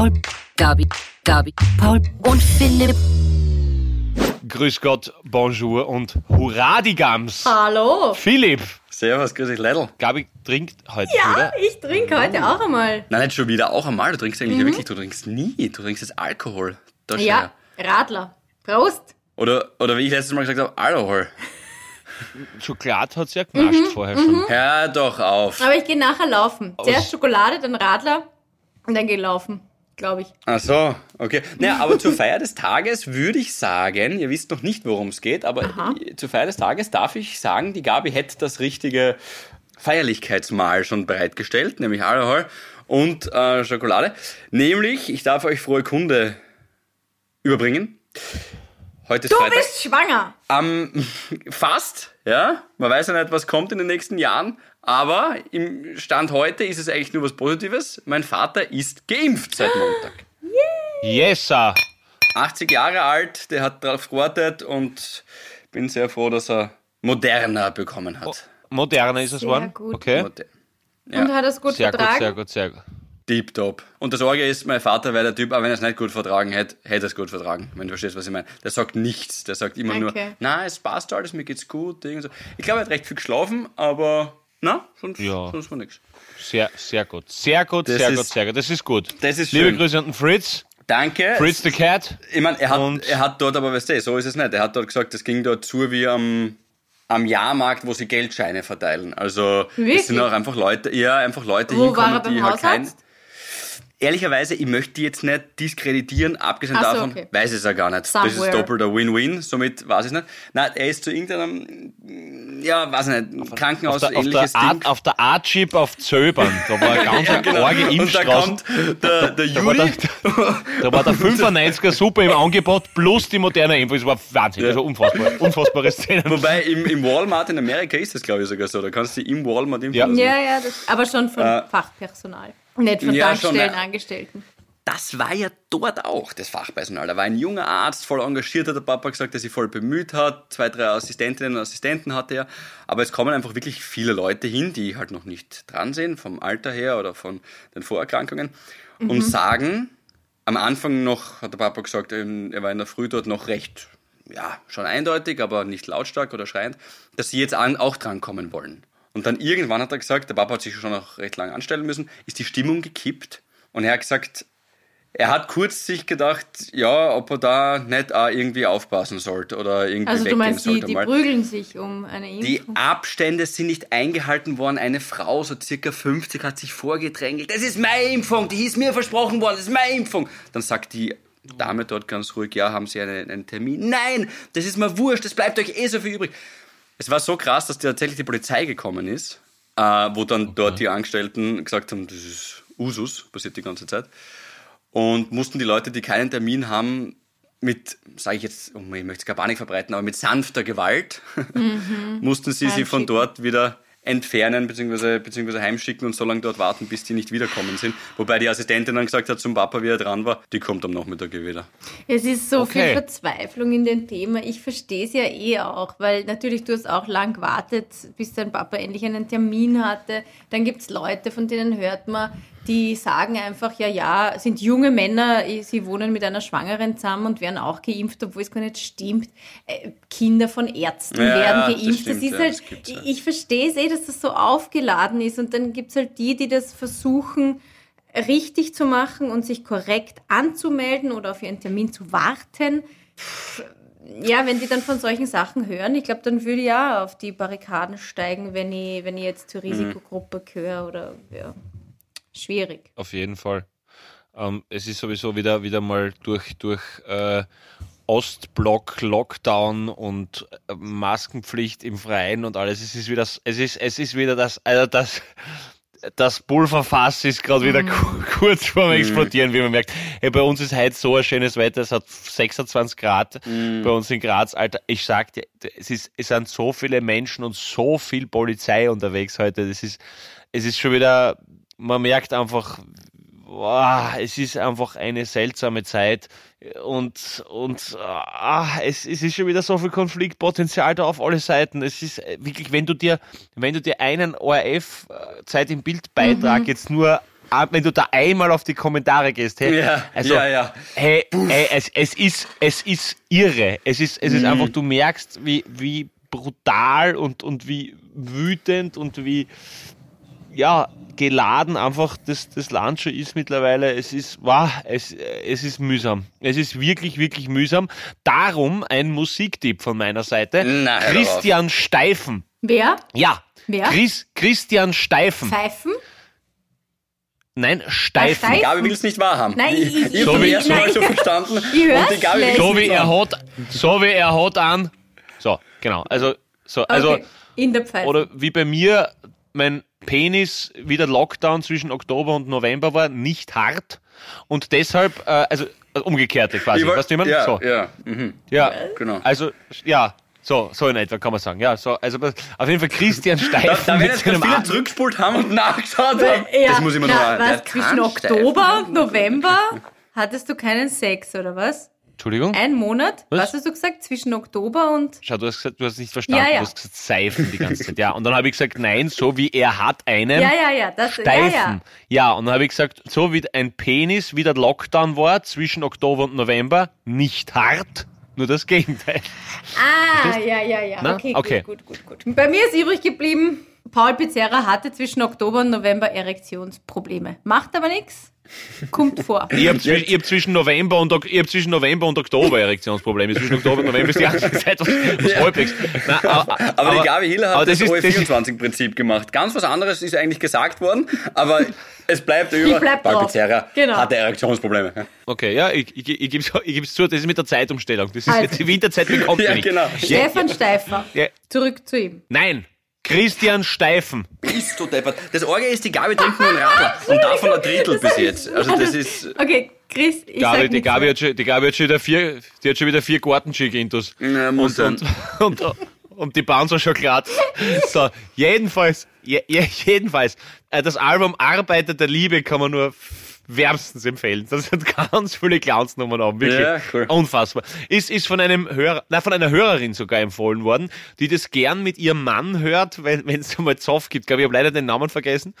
Paul, Gabi, Gabi, Paul und Philipp. Grüß Gott, Bonjour und Hurra die Gams. Hallo. Philipp, Servus, grüß dich, Leidl. Gabi trinkt heute Ja, wieder. ich trinke heute auch einmal. Nein, nicht schon wieder, auch einmal. Du trinkst eigentlich ja wirklich, du trinkst nie. Du trinkst jetzt Alkohol. Da schau Mhm. Ja, her. Radler. Prost. Oder, oder wie ich letztes Mal gesagt habe, Alkohol. Schokolade hat sie ja genascht Mhm, vorher schon. Hör doch auf. Aber ich gehe nachher laufen. Zuerst Schokolade, dann Radler und dann gehe ich laufen, glaube ich. Ach so, okay. Naja, aber zur Feier des Tages würde ich sagen, ihr wisst noch nicht, worum es geht, aber Aha. zur Feier des Tages darf ich sagen, die Gabi hätte das richtige Feierlichkeitsmahl schon bereitgestellt, nämlich Alkohol und äh, Schokolade. Nämlich, ich darf euch frohe Kunde überbringen. Heute ist Du Freitag. bist schwanger. Am fast, ja. Man weiß ja nicht, was kommt in den nächsten Jahren. Aber im Stand heute ist es eigentlich nur was Positives. Mein Vater ist geimpft seit Montag. Yes, sir. 80 Jahre alt, der hat darauf gewartet und bin sehr froh, dass er Moderna bekommen hat. Moderner ist es gut. Okay. Moder Und hat es gut Sehr gut, vertragen? sehr gut, sehr gut. Tipptopp. Und das Sorge ist, mein Vater wäre der Typ, aber wenn er es nicht gut vertragen hätte, hätte er es gut vertragen. Wenn du verstehst, was ich meine. Der sagt nichts. Der sagt immer nur, Okay. na, es passt alles, mir geht's gut. Ich glaube, er hat recht viel geschlafen, aber na, sonst, Ja. sonst war nichts. Sehr, sehr gut. Sehr gut, Das sehr ist- gut, sehr gut. Das ist gut. Das ist Liebe schön. Grüße an den Fritz. Danke. Fritz the Cat. Ich meine, er hat, er hat dort, aber weißt du, so ist es nicht. Er hat dort gesagt, es ging dort zu wie am, am Jahrmarkt, wo sie Geldscheine verteilen. Also Wirklich? es sind auch einfach Leute, ja, einfach Leute Wo hinkommen, war er beim die halt kein. Ehrlicherweise, ich möchte die jetzt nicht diskreditieren, abgesehen so, davon, okay. weiß ich es ja gar nicht. Das ist Somewhere. doppelter Win-Win, somit weiß ich es nicht. Nein, er ist zu irgendeinem, ja, weiß ich nicht, Auf Krankenhaus, der, auf, der ähnliches Ding. Art, auf der Art-Chip auf Zöbern. Da war ganz Ja, ja, genau. arge Und da kommt der, der Da war Juri, der, da war der 95er super im Angebot plus die moderne Info. Das war Wahnsinn. Das war unfassbar. Unfassbare Szenen. wobei im, im Walmart in Amerika ist das, glaube ich, sogar so. Da kannst du im Walmart impfen Ja. Ja, ja, das, aber schon von Äh, Fachpersonal. Nicht von ja, schon, Tankstellenangestellten. Das war ja dort auch das Fachpersonal. Da war ein junger Arzt, voll engagiert, hat der Papa gesagt, der sich voll bemüht hat. Zwei, drei Assistentinnen und Assistenten hatte er. Aber es kommen einfach wirklich viele Leute hin, die halt noch nicht dran sind, vom Alter her oder von den Vorerkrankungen, und sagen, am Anfang noch, hat der Papa gesagt, ähm, er war in der Früh dort noch recht, ja, schon eindeutig, aber nicht lautstark oder schreiend, dass sie jetzt auch drankommen wollen. Und dann irgendwann hat er gesagt, der Papa hat sich schon noch recht lange anstellen müssen, ist die Stimmung gekippt und er hat gesagt, er hat kurz sich gedacht, ja, ob er da nicht auch irgendwie aufpassen sollte oder irgendwie Also du weggehen meinst, die, sollte die mal. prügeln sich um eine Die Impfung? Abstände sind nicht eingehalten worden. Eine Frau, so circa 50, hat sich vorgedrängelt. Das ist meine Impfung, die ist mir versprochen worden, das ist meine Impfung. Dann sagt die Dame dort ganz ruhig, ja, haben Sie einen, einen Termin? Nein, das ist mir wurscht, es bleibt euch eh so viel übrig. Es war so krass, dass tatsächlich die Polizei gekommen ist, äh, wo dann dort die Angestellten gesagt haben, das ist Usus, passiert die ganze Zeit. Und mussten die Leute, die keinen Termin haben, mit, sage ich jetzt, oh, ich möchte es gar Panik verbreiten, aber mit sanfter Gewalt, mussten sie sie von dort wieder entfernen bzw. beziehungsweise heimschicken und so lange dort warten, bis die nicht wiederkommen sind. Wobei die Assistentin dann gesagt hat zum Papa, wie er dran war, die kommt am Nachmittag eh wieder. Es ist so Okay. viel Verzweiflung in dem Thema. Ich verstehe es ja eh auch, weil natürlich du hast auch lang gewartet, bis dein Papa endlich einen Termin hatte. Dann gibt es Leute, von denen hört man, die sagen einfach, ja, ja, sind junge Männer, sie wohnen mit einer Schwangeren zusammen und werden auch geimpft, obwohl es gar nicht stimmt. Äh, Kinder von Ärzten Ja, werden das geimpft. Das, stimmt, ist ja, halt, das ja. ich verstehe es eh, dass das so aufgeladen ist und dann gibt es halt die, die das versuchen, richtig zu machen und sich korrekt anzumelden oder auf ihren Termin zu warten. Pff, Ja, wenn die dann von solchen Sachen hören, ich glaube, dann würde ich ja auf die Barrikaden steigen, wenn ich, wenn ich jetzt zur Risikogruppe gehöre oder ja, schwierig. Auf jeden Fall. Ähm, es ist sowieso wieder, wieder mal durch, durch äh, Ostblock, Lockdown und äh, Maskenpflicht im Freien und alles. Es ist wieder, es ist, es ist wieder das, also das, das Pulverfass ist gerade wieder ku- kurz vorm Explodieren, wie man merkt. Hey, bei uns ist heute so ein schönes Wetter, es hat 26 Grad bei uns in Graz. Alter, ich sag dir, es, ist, es sind so viele Menschen und so viel Polizei unterwegs heute. Das ist, es ist schon wieder, man merkt einfach, boah, es ist einfach eine seltsame Zeit und, und ah, es, es ist schon wieder so viel Konfliktpotenzial da auf alle Seiten. Es ist äh, wirklich, wenn du dir, wenn du dir einen ORF äh, Zeit im Bild Beitrag jetzt nur wenn du da einmal auf die Kommentare gehst, hey, Ja, also, ja, ja. hey, hey es, es ist, es ist irre. Es ist, es ist Mhm. einfach, du merkst, wie, wie brutal und, und wie wütend und wie, ja, geladen einfach das, das Land schon ist mittlerweile. Es ist, wow, es, es ist mühsam. Es ist wirklich, wirklich mühsam. Darum ein Musiktipp von meiner Seite. Na, Christian Steifen. Wer? Ja. Wer? Chris, Christian Steifen. Pfeifen? Nein, Steifen. Steifen? Gabi will es nicht wahrhaben. Nein, ich, ich- ich So wie- Mal nein. so verstanden. Ich und die Gabi so es wie nicht er hat, so wie er hat an. So, genau. Also, so, also, okay. in der Pfeife. oder wie bei mir mein Penis wieder Lockdown zwischen Oktober und November war, nicht hart. Und deshalb, äh, also, also umgekehrte quasi. Weißt du, wie man? ja, so. ja. Mhm. ja. Genau. Also, ja. So, so in etwa kann man sagen. Ja, so, also auf jeden Fall Christian Da, Steifen da werden mit jetzt viele Ar- zurückgespult haben und nachgeschaut haben. ja, das muss ich mir noch der was, zwischen Oktober und November hattest du keinen Sex, oder was? Entschuldigung? Ein Monat? Was? Was hast du gesagt? Zwischen Oktober und. Schau, du hast gesagt, du hast nicht verstanden. Ja, ja. Du hast gesagt Seifen die ganze Zeit. Ja, und dann habe ich gesagt, nein, so wie er hat einen. Ja, ja, ja. Das, Steifen. ja. Ja, und dann habe ich gesagt, so wie ein Penis wie der Lockdown war zwischen Oktober und November, nicht hart, nur das Gegenteil. Ah, ja, ja, ja. Na? Okay, Okay. gut, gut, gut, gut. Bei mir ist übrig geblieben, Paul Pizzerra hatte zwischen Oktober und November Erektionsprobleme. Macht aber nichts. Kommt vor. Ich habe hab zwischen, November und ich hab zwischen November und Oktober Erektionsprobleme. Zwischen Oktober und November ist die ganze Zeit was, was halbwegs. Nein, aber, Aber, die Gabi Hiller aber hat das, ist- ist- OE24-Prinzip gemacht. Ganz was anderes ist eigentlich gesagt worden, aber es bleibt über. bleib Paul. Pizzerra Genau. hatte Erektionsprobleme. Okay, ja, ich, ich, ich gebe es ich geb's zu, das ist mit der Zeitumstellung. Das ist Also. jetzt die Winterzeit bekommt Ja, mich. genau. Stefan Steifer. Ja. Zurück zu ihm. Nein, Christian Steifen. Bist du deppert. Das Orge ist, die Gabi trinkt nur einen Radler. Und davon ein Drittel bis jetzt. Also das ist... Okay, Chris, ich Gabi, sag die, Gabi hat schon, die Gabi hat schon wieder vier, die hat schon wieder vier Gartenski-Gintos. Ja, muss und, und, und, und die Bahn so schon glatt. So, jedenfalls, je, je, jedenfalls, äh, das Album Arbeiter der Liebe kann man nur wärmstens empfehlen. Das sind ganz viele Clownsnummern haben, wirklich. Ja, cool. Unfassbar. Ist, ist von einem Hörer, nein, von einer Hörerin sogar empfohlen worden, die das gern mit ihrem Mann hört, wenn wenn es mal Zoff gibt. Ich glaube, ich habe leider den Namen vergessen.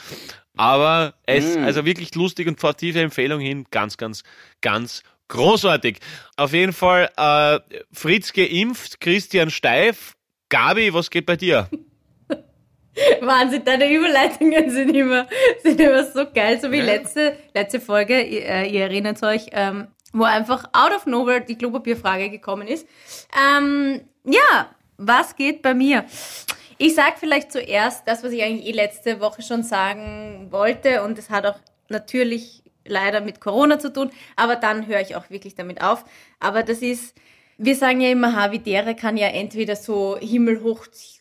Aber es, Mm. also wirklich lustig und tiefe Empfehlung hin, ganz, ganz, ganz großartig. Auf jeden Fall, äh, Fritz geimpft, Christian steif. Gabi, was geht bei dir? Wahnsinn, deine Überleitungen sind immer, sind immer so geil, so wie letzte, letzte Folge, ihr, äh, ihr erinnert euch, ähm, wo einfach out of nowhere die Klopapierfrage gekommen ist. Ähm, ja, was geht bei mir? Ich sag vielleicht zuerst das, was ich eigentlich eh letzte Woche schon sagen wollte und es hat auch natürlich leider mit Corona zu tun, aber dann höre ich auch wirklich damit auf. Aber das ist, wir sagen ja immer, Havidere kann ja entweder so himmelhoch hoch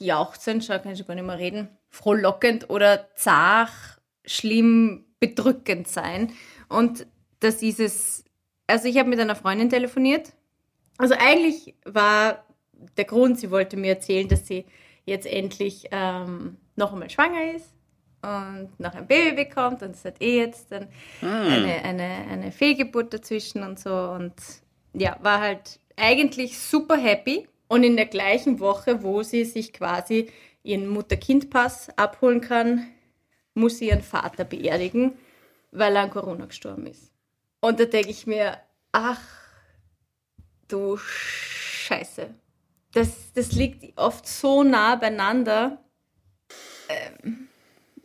jauchzend, schau, kann ich schon gar nicht mehr reden, frohlockend oder zart, schlimm, bedrückend sein. Und das ist es, also ich habe mit einer Freundin telefoniert. Also eigentlich war der Grund, sie wollte mir erzählen, dass sie jetzt endlich ähm, noch einmal schwanger ist und noch ein Baby bekommt und es hat eh jetzt dann eine, eine, eine Fehlgeburt dazwischen und so und ja, war halt eigentlich super happy und in der gleichen Woche, wo sie sich quasi ihren Mutter-Kind-Pass abholen kann, muss sie ihren Vater beerdigen, weil er an Corona gestorben ist. Und da denke ich mir, ach du Scheiße. Das, das liegt oft so nah beieinander. Ähm,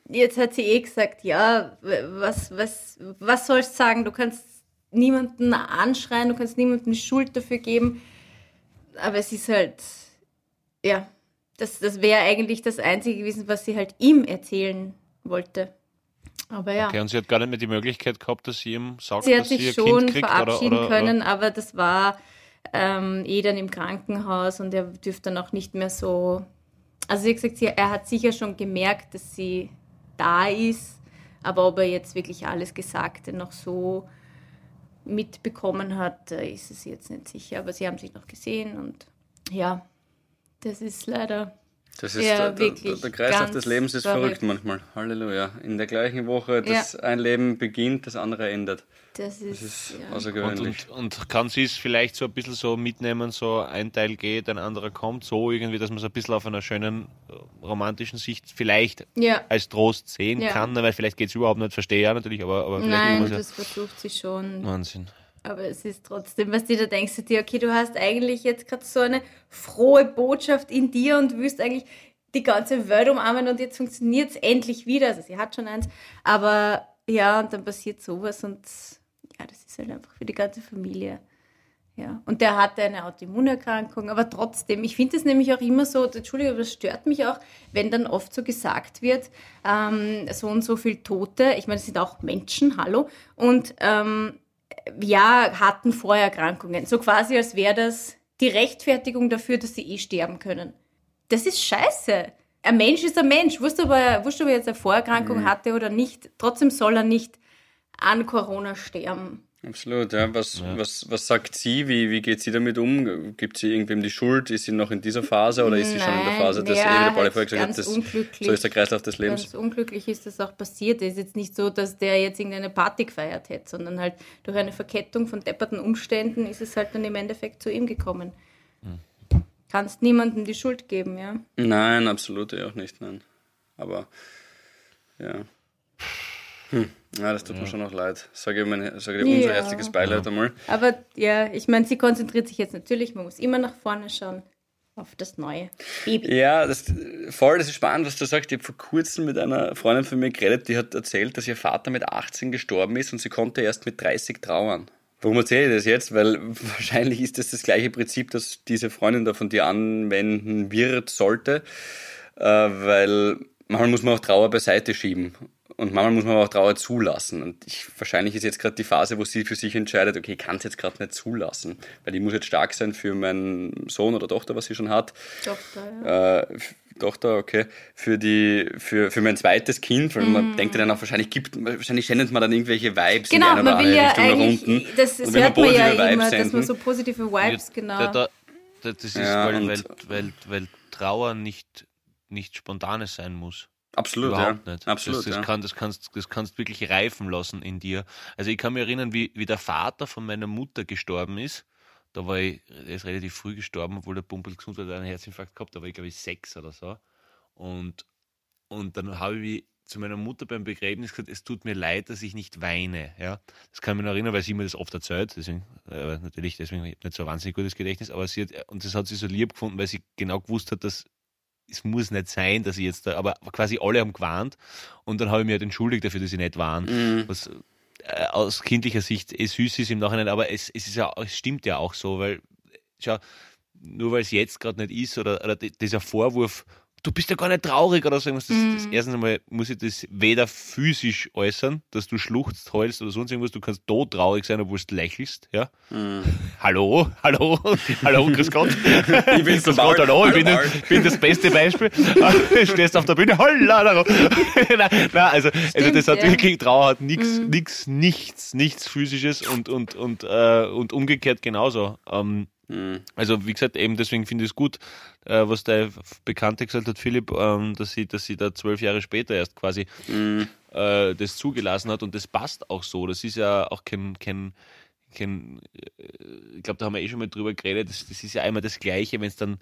jetzt hat sie eh gesagt, ja, was, was, was sollst du sagen? Du kannst niemanden anschreien, du kannst niemandem die Schuld dafür geben. Aber es ist halt, ja, das, das wäre eigentlich das Einzige gewesen, was sie halt ihm erzählen wollte. Aber ja. Okay, und sie hat gar nicht mehr die Möglichkeit gehabt, dass sie ihm sagt, Sie hat dass sie sich ihr schon Kind kriegt verabschieden oder, oder, können, aber das war ähm, eh dann im Krankenhaus und er dürfte dann auch nicht mehr so. Also sie hat gesagt, sie, er hat sicher schon gemerkt, dass sie da ist, aber ob er jetzt wirklich alles Gesagte noch so mitbekommen hat, ist es jetzt nicht sicher. Aber sie haben sich noch gesehen und ja, das ist leider Das ist Ja, der, der, wirklich, der Kreislauf des Lebens ist verrückt. verrückt manchmal. Halleluja. In der gleichen Woche, dass ein Leben beginnt, das andere endet. Das ist, Das ist ja. Und, außergewöhnlich. und, und kann sie es vielleicht so ein bisschen so mitnehmen, so ein Teil geht, ein anderer kommt, so irgendwie, dass man es ein bisschen auf einer schönen äh, romantischen Sicht vielleicht ja. als Trost sehen Ja. kann, weil vielleicht geht es überhaupt nicht, verstehe ja natürlich, aber, aber vielleicht Nein, ja das versucht sie schon. Wahnsinn. Aber es ist trotzdem, was dir da denkst du dir, okay, du hast eigentlich jetzt gerade so eine frohe Botschaft in dir und willst eigentlich die ganze Welt umarmen und jetzt funktioniert es endlich wieder. Also sie hat schon eins, aber ja, und dann passiert sowas und ja, das ist halt einfach für die ganze Familie. Ja, und der hatte eine Autoimmunerkrankung, aber trotzdem, ich finde es nämlich auch immer so, Entschuldigung, aber das stört mich auch, wenn dann oft so gesagt wird, ähm, so und so viel Tote, ich meine, es sind auch Menschen, hallo, und ähm, ja, hatten Vorerkrankungen. So quasi, als wäre das die Rechtfertigung dafür, dass sie eh sterben können. Das ist scheiße. Ein Mensch ist ein Mensch. Wurscht, ob er, wurscht, ob er jetzt eine Vorerkrankung hatte oder nicht. Trotzdem soll er nicht an Corona sterben. Absolut, ja. Was, Was, was sagt sie? Wie, wie geht sie damit um? Gibt sie irgendwem die Schuld? Ist sie noch in dieser Phase oder ist sie schon in der Nein, Phase, dass ja, eh, wie der Pauli vorher gesagt hat, das, unglücklich. so ist der Kreislauf des Lebens? Ganz unglücklich ist das auch passiert. Es ist jetzt nicht so, dass der jetzt irgendeine Party gefeiert hätte, sondern halt durch eine Verkettung von depperten Umständen ist es halt dann im Endeffekt zu ihm gekommen. Kannst niemandem die Schuld geben, ja. Nein, absolut ja auch nicht, nein. Aber ja. Hm. Ja, das tut mir schon noch leid. Sage ich, mein, sage dir unser Ja. herzliches Beileid einmal. Aber ja, ich meine, sie konzentriert sich jetzt natürlich, man muss immer nach vorne schauen, auf das neue Baby. Ja, das, voll, das ist spannend, was du sagst. Ich habe vor kurzem mit einer Freundin von mir geredet, die hat erzählt, dass ihr Vater mit 18 gestorben ist und sie konnte erst mit 30 trauern. Warum erzähle ich das jetzt? Weil wahrscheinlich ist das das gleiche Prinzip, das diese Freundin da von dir anwenden wird, sollte. Äh, weil manchmal muss man auch Trauer beiseite schieben. Und manchmal muss man aber auch Trauer zulassen. Und ich, wahrscheinlich ist jetzt gerade die Phase, wo sie für sich entscheidet, okay, ich kann es jetzt gerade nicht zulassen. Weil ich muss jetzt stark sein für meinen Sohn oder Tochter, was sie schon hat. Tochter, ja. Äh, Tochter, okay, für die, für, für mein zweites Kind, weil man denkt ja dann auch, wahrscheinlich gibt, wahrscheinlich sendet man dann irgendwelche Vibes Mhm. Genau, in die eine man oder andere ja Richtung nach eigentlich, unten. das, hört man ja positive Vibes immer, dass man senden- so positive Vibes, genau. Da, da, da, das ist, Ja, weil, weil, weil, weil Trauer nicht, nicht spontanes sein muss. Absolut, Überhaupt ja. nicht. Absolut, das, das, ja. kann, das, kannst, das kannst wirklich reifen lassen in dir. Also ich kann mich erinnern, wie, wie der Vater von meiner Mutter gestorben ist. Da war ich, er ist relativ früh gestorben, obwohl der Pumpel gesund hat einen Herzinfarkt gehabt, da war ich glaube ich sechs oder so. Und, und dann habe ich zu meiner Mutter beim Begräbnis gesagt, es tut mir leid, dass ich nicht weine. Ja? Das kann ich mich noch erinnern, weil sie mir das oft erzählt. Deswegen, äh, natürlich, deswegen habe ich nicht so ein wahnsinnig gutes Gedächtnis, aber sie hat, und das hat sie so lieb gefunden, weil sie genau gewusst hat, dass es muss nicht sein, dass ich jetzt da, aber quasi alle haben gewarnt und dann habe ich mich halt entschuldigt dafür, dass sie nicht waren. Mhm. Was äh, aus kindlicher Sicht eh süß ist im Nachhinein, aber es, es ist ja, es stimmt ja auch so, weil, schau, nur weil es jetzt gerade nicht ist oder, oder di- dieser Vorwurf, du bist ja gar nicht traurig oder so irgendwas, das, das erstens einmal muss ich das weder physisch äußern, dass du schluchzt, heulst oder sonst irgendwas, du kannst todtraurig sein, obwohl du lächelst, ja. Hallo, hallo, hallo, grüß Gott. Ich der grüß Gott, hallo, ich bin, bin das beste Beispiel. Stehst auf der Bühne, holla, hallo. nein, nein, also, also das hat ja. wirklich, Trauer hat nichts, nichts, nichts, nichts physisches und, und, und, äh, und umgekehrt genauso. Ähm, Mhm. also wie gesagt, eben deswegen finde ich es gut, äh, was der Bekannte gesagt hat, Philipp, ähm, dass sie, dass sie da zwölf Jahre später erst quasi Mhm. äh, das zugelassen hat und das passt auch so. Das ist ja auch kein, kein, kein äh, ich glaube, da haben wir eh schon mal drüber geredet, das, das ist ja einmal das Gleiche, wenn es dann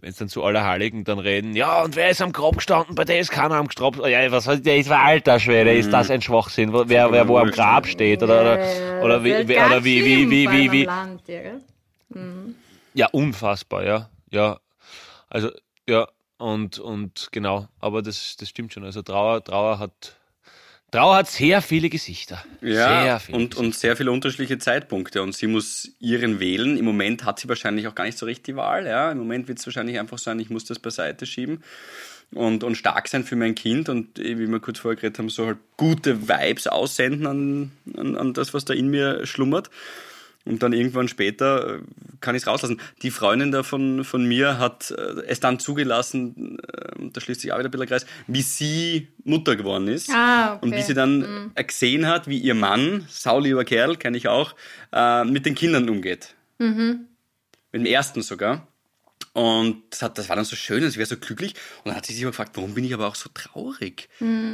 wenn es dann zu Allerheiligen dann reden, ja, und wer ist am Grab gestanden? Bei der ist keiner am Grab. Ja, was hat der ist war alter Schwede, ist das ein Schwachsinn? Wer, wer wo am Grab steht oder, oder, oder, wie, wie, oder wie, wie, wie, wie, wie, Land, ja, unfassbar, ja. Ja. Also, ja, und, und genau, aber das, das stimmt schon. Also Trauer, Trauer hat Trauer hat sehr viele Gesichter. Ja, sehr viele und, und sehr viele unterschiedliche Zeitpunkte. Und sie muss ihren wählen. Im Moment hat sie wahrscheinlich auch gar nicht so richtig die Wahl. Ja. Im Moment wird es wahrscheinlich einfach sein, ich muss das beiseite schieben und, und stark sein für mein Kind und eh, wie wir kurz vorher geredet haben, so halt gute Vibes aussenden an, an, an das, was da in mir schlummert. Und dann irgendwann später äh, kann ich es rauslassen. Die Freundin da von, von mir hat äh, es dann zugelassen, äh, da schließt sich auch wieder ein bisschen der Kreis, wie sie Mutter geworden ist. Ah, okay. Und wie sie dann äh, gesehen hat, wie ihr Mann, saulieber Kerl, kenne ich auch, mit den Kindern umgeht. Mit dem ersten sogar. Und das, hat, das war dann so schön, es wäre so glücklich. Und dann hat sie sich aber gefragt, warum bin ich aber auch so traurig?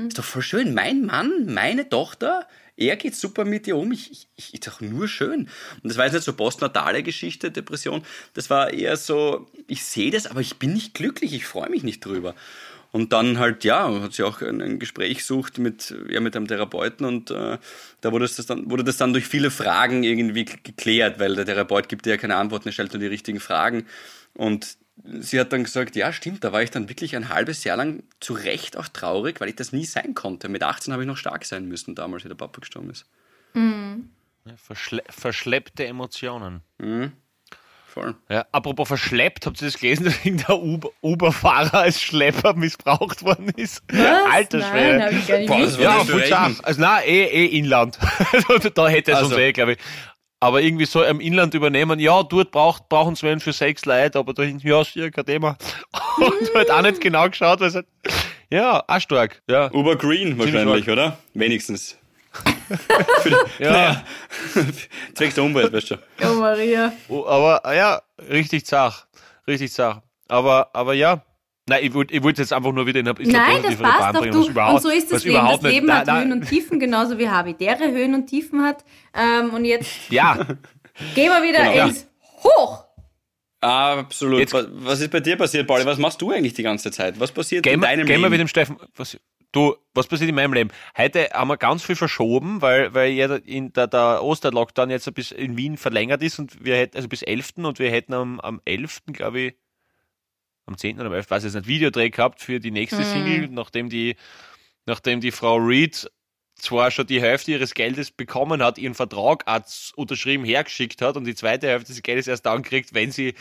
Ist doch voll schön. Mein Mann, meine Tochter, er geht super mit ihr um. Ich, ich, ich ist nur schön. Und das war jetzt nicht so postnatale Geschichte, Depression. Das war eher so, ich sehe das, aber ich bin nicht glücklich. Ich freue mich nicht drüber. Und dann halt, ja, hat sie auch ein, ein Gespräch gesucht mit, ja, mit einem Therapeuten und äh, da wurde das, dann, wurde das dann durch viele Fragen irgendwie geklärt, weil der Therapeut gibt dir ja keine Antworten, er stellt nur die richtigen Fragen. Und sie hat dann gesagt, ja, stimmt, da war ich dann wirklich ein halbes Jahr lang zu Recht auch traurig, weil ich das nie sein konnte. Mit 18 habe ich noch stark sein müssen, damals, wie der Papa gestorben ist. Verschle verschleppte Emotionen. Voll. Ja, apropos verschleppt, habt ihr das gelesen, dass irgendein Uber- Uber-Fahrer als Schlepper missbraucht worden ist? Was? Alter Nein, Schwede. Boah, das war Ja, voll scharf. Also nein, eh, eh Inland. Da hätte es Also. uns eh, glaube ich. Aber irgendwie so im Inland übernehmen, ja, dort braucht, brauchen es wen für sechs Leute, aber da hinten, ja, sicher kein Thema. Und halt auch nicht genau geschaut, weil es halt, ja, auch stark. Ja, Uber Green wahrscheinlich, stark. oder? Wenigstens. Für die, Ja. naja, zwecks der Umwelt, weißt du. Oh, Maria. Aber ja, richtig zach. Richtig zach. Aber, aber ja. Nein, ich wollte ich wollte jetzt einfach nur wieder in eine Nein, das positivere passt doch. Du. überhaupt- Und so ist das Leben. Das Leben hat nein. Höhen und Tiefen, genauso wie Habitäre Höhen und Tiefen hat. Ähm, und jetzt Ja, gehen wir wieder Genau. ins Hoch. Absolut. Jetzt- was, ist bei dir passiert, Pauli? Was machst du eigentlich die ganze Zeit? Was passiert gehen in wir, deinem gehen wir Leben? mit dem Steffen. Was, du, was passiert in meinem Leben? Heute haben wir ganz viel verschoben, weil, weil ja in der, der Osterlockdown jetzt bis in Wien verlängert ist und wir hätten, also bis 11. und wir hätten am, am 11. glaube ich, am 10. oder am 11. weiß ich jetzt nicht, Videodreh gehabt für die nächste Single, nachdem die, nachdem die Frau Reed zwar schon die Hälfte ihres Geldes bekommen hat, ihren Vertrag unterschrieben hergeschickt hat und die zweite Hälfte des Geldes erst dann kriegt, wenn sie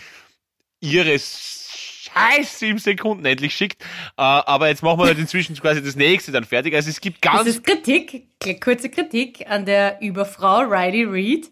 ihre scheiß sieben Sekunden endlich schickt. Äh, aber jetzt machen wir halt inzwischen quasi das nächste dann fertig. Also es gibt Das ganz, ist Kritik, kurze Kritik an der Überfrau Riley Reid.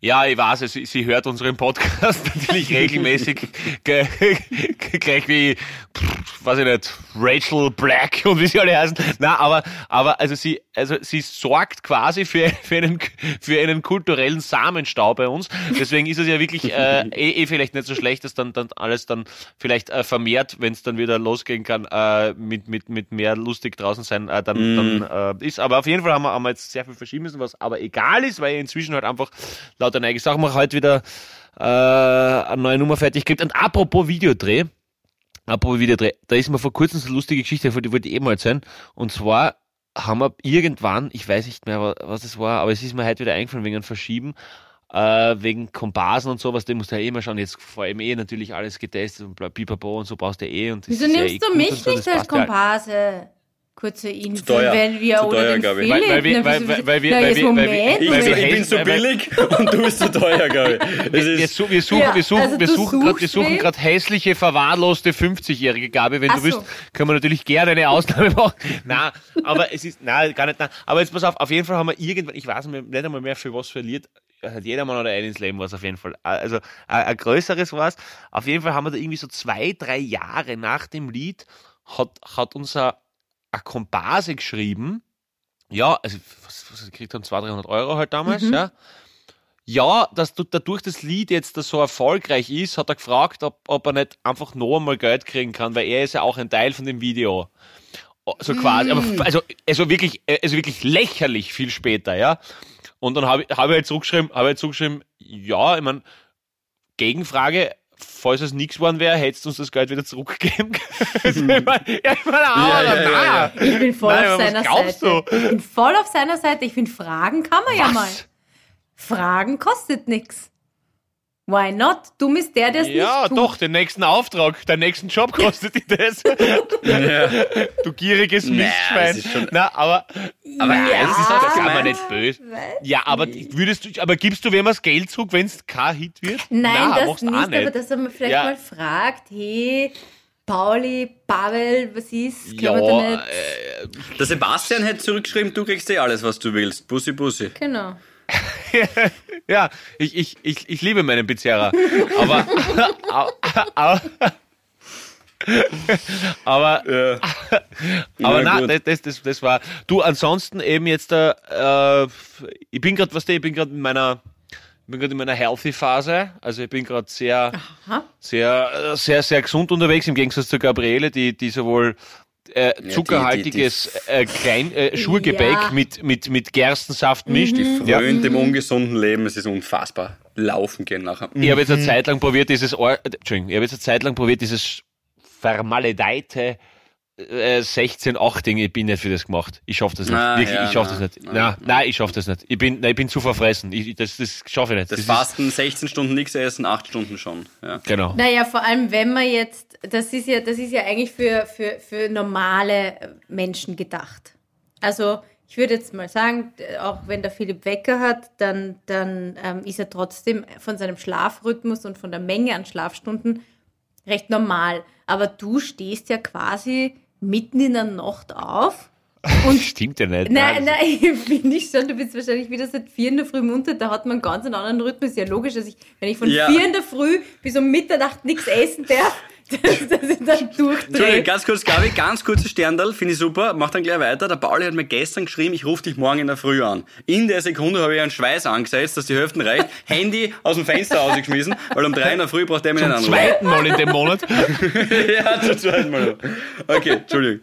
Ja, ich weiß, sie, sie hört unseren Podcast natürlich regelmäßig, ge- ge- gleich wie, pff, weiß ich nicht, Rachel Black und wie sie alle heißen. Na, aber, aber, also sie, also sie sorgt quasi für, für einen, für einen kulturellen Samenstau bei uns. Deswegen ist es ja wirklich äh, eh, eh vielleicht nicht so schlecht, dass dann, dann alles dann vielleicht äh, vermehrt, wenn es dann wieder losgehen kann, äh, mit, mit, mit mehr lustig draußen sein, äh, dann, dann äh, ist. Aber auf jeden Fall haben wir, haben wir jetzt sehr viel verschieben müssen, was aber egal ist, weil inzwischen halt einfach lauter neue Sachen mache, heute wieder äh, eine neue Nummer fertig gekriegt. Und apropos Videodreh, apropos Videodreh, da ist mir vor kurzem so eine lustige Geschichte, die wollte ich eh mal erzählen. Und zwar haben wir irgendwann, ich weiß nicht mehr, wa- was es war, aber es ist mir heute wieder eingefallen wegen einem Verschieben, äh, wegen Komparsen und sowas, den musst du ja eh mal schauen. Jetzt vor allem eh natürlich alles getestet und bla, pipapo und so brauchst du eh. Und Wieso ist ja nimmst eh du mich so, nicht das als passt ja. Kurze Info, teuer. weil wir Zu oder teuer, den glaub ich. Philipp. Weil- weil wir- weil- weil- weil wir- weil wir- weil wir- Weil wir ich bin so weil wir- billig und du bist so teuer, glaube ich. Wir, ist, su- wir suchen, Ja, wir suchen, also wir suchen gerade, wir suchen gerade hässliche, verwahrloste 50-jährige Gabi. Wenn Ach du willst, so. können wir natürlich gerne eine Ausnahme machen. na, aber es ist, na, gar nicht, na. Aber jetzt pass auf, auf jeden Fall haben wir irgendwann, ich weiß nicht einmal mehr für was verliert, hat jedermann oder ein ins Leben was auf jeden Fall. Also ein, ein größeres war es. Auf jeden Fall haben wir da irgendwie so zwei, drei Jahre nach dem Lied hat, hat unser eine Komparse geschrieben. Ja, also was, was gekriegt haben, 200, 300 Euro halt damals, ja. Ja, dass du dadurch das Lied jetzt so erfolgreich ist, hat er gefragt, ob, ob er nicht einfach noch einmal Geld kriegen kann, weil er ist ja auch ein Teil von dem Video. So quasi, aber also, also wirklich, also wirklich lächerlich viel später, ja. Und dann habe ich, habe ich halt zurückgeschrieben, habe ich halt zurückgeschrieben, ja, ich meine, Gegenfrage, falls es nichts geworden wäre, hättest du uns das Geld wieder zurückgegeben können. ich meine, ja, ich meine, ah, Ja, oder ja, ja, na? Ich bin voll Nein, auf was seiner glaubst Seite. du? Ich bin voll auf seiner Seite. Ich finde, Fragen kann man ja mal. Was? Fragen kostet nichts. Why not? Du bist der, der es Ja, nicht tut. doch, den nächsten Auftrag, den nächsten Job kostet dich das. Du gieriges Naja, Mistschwein. Na, aber, aber Ja, das ist das was? nicht böse. Ja, aber würdest du, aber gibst du wem das Geld zurück, wenn es kein Hit wird? Nein, Nein, das machst nicht, aber dass er mir vielleicht Ja. mal fragt, hey, Pauli, Pavel, was ist? Ja, Können wir da nicht? äh, der Sebastian hätte zurückgeschrieben, du kriegst eh alles, was du willst. Bussi, bussi. Genau. ja, ich, ich, ich, ich liebe meinen Pizzeria. Aber, aber, aber, Ja. aber Na na, gut. das, das, das war. Du, ansonsten eben jetzt, äh, äh, ich bin gerade, was der, ich bin gerade in meiner, bin gerade in meiner Healthy-Phase. Also ich bin gerade sehr, Aha. sehr, äh, sehr, sehr gesund unterwegs, im Gegensatz zu Gabriele, die, die sowohl äh, die- zuckerhaltiges Äh, Klein, äh, Schulgebäck Ja. mit, mit, mit Gerstensaft mischt. Frönt Ja. im ungesunden Leben, es ist unfassbar. Laufen gehen nachher. Ich habe jetzt eine Zeit lang probiert, dieses, Or äh, Entschuldigung, ich habe jetzt eine Zeit lang probiert, dieses vermaledeite äh, 16-8-Ding. Ich bin nicht für das gemacht. Ich schaffe das nicht. Ah, Wirklich, ja, ich schaffe na, das nicht. na, Na, nein, ich schaffe das nicht. Ich bin, nein, ich bin zu verfressen. Ich, das das schaffe ich nicht. Das ist- Fasten 16 Stunden nichts essen, 8 Stunden schon. Ja. Genau. Naja, vor allem, wenn man jetzt, das ist ja, das ist ja eigentlich für, für, für normale Menschen gedacht. Also, ich würde jetzt mal sagen, auch wenn der Philipp Wecker hat, dann, dann ähm, ist er trotzdem von seinem Schlafrhythmus und von der Menge an Schlafstunden recht normal. Aber du stehst ja quasi mitten in der Nacht auf. Und Stimmt ja nicht. Nein, nein, finde ich schon. Du bist wahrscheinlich wieder seit vier in der Früh munter. Da hat man einen ganz anderen Rhythmus. Ja, logisch, dass ich, wenn ich von Ja. vier in der Früh bis um Mitternacht nichts essen darf, dass, dass ich dann Entschuldigung, durchdrehe. ganz kurz, Gabi, ganz kurzes Sterndal, finde ich super, mach dann gleich weiter. Der Pauli hat mir gestern geschrieben, ich rufe dich morgen in der Früh an. In der Sekunde habe ich einen Schweiß angesetzt, dass die Hälfte reicht, Handy aus dem Fenster rausgeschmissen, weil um drei in der Früh braucht der mich nicht Zum anrufen. zweiten Mal in dem Monat. ja, zum zweiten Mal. Okay, Entschuldigung.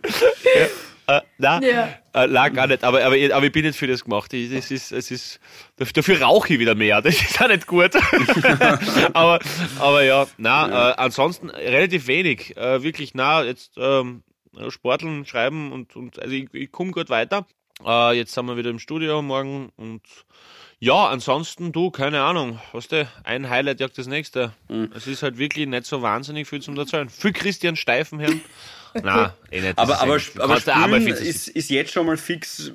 Äh, nein, Ja. äh, nein, gar nicht. Aber, aber, ich- aber ich bin nicht für das gemacht. Ich, das ist, es ist, dafür rauche ich wieder mehr. Das ist auch nicht gut. aber, aber ja, na, Äh, ansonsten relativ wenig. Äh, wirklich, na, jetzt ähm, Sporteln, schreiben und, und also ich, ich komme gut weiter. Äh, jetzt sind wir wieder im Studio morgen und ja, ansonsten du, keine Ahnung, weißt du, ein Highlight jagt das nächste. Mhm. Es ist halt wirklich nicht so wahnsinnig viel zum Erzählen. Für Christian Steifenherrn. Na, eh nicht. Aber, ist aber, aber Spülen ist, ist jetzt schon mal fix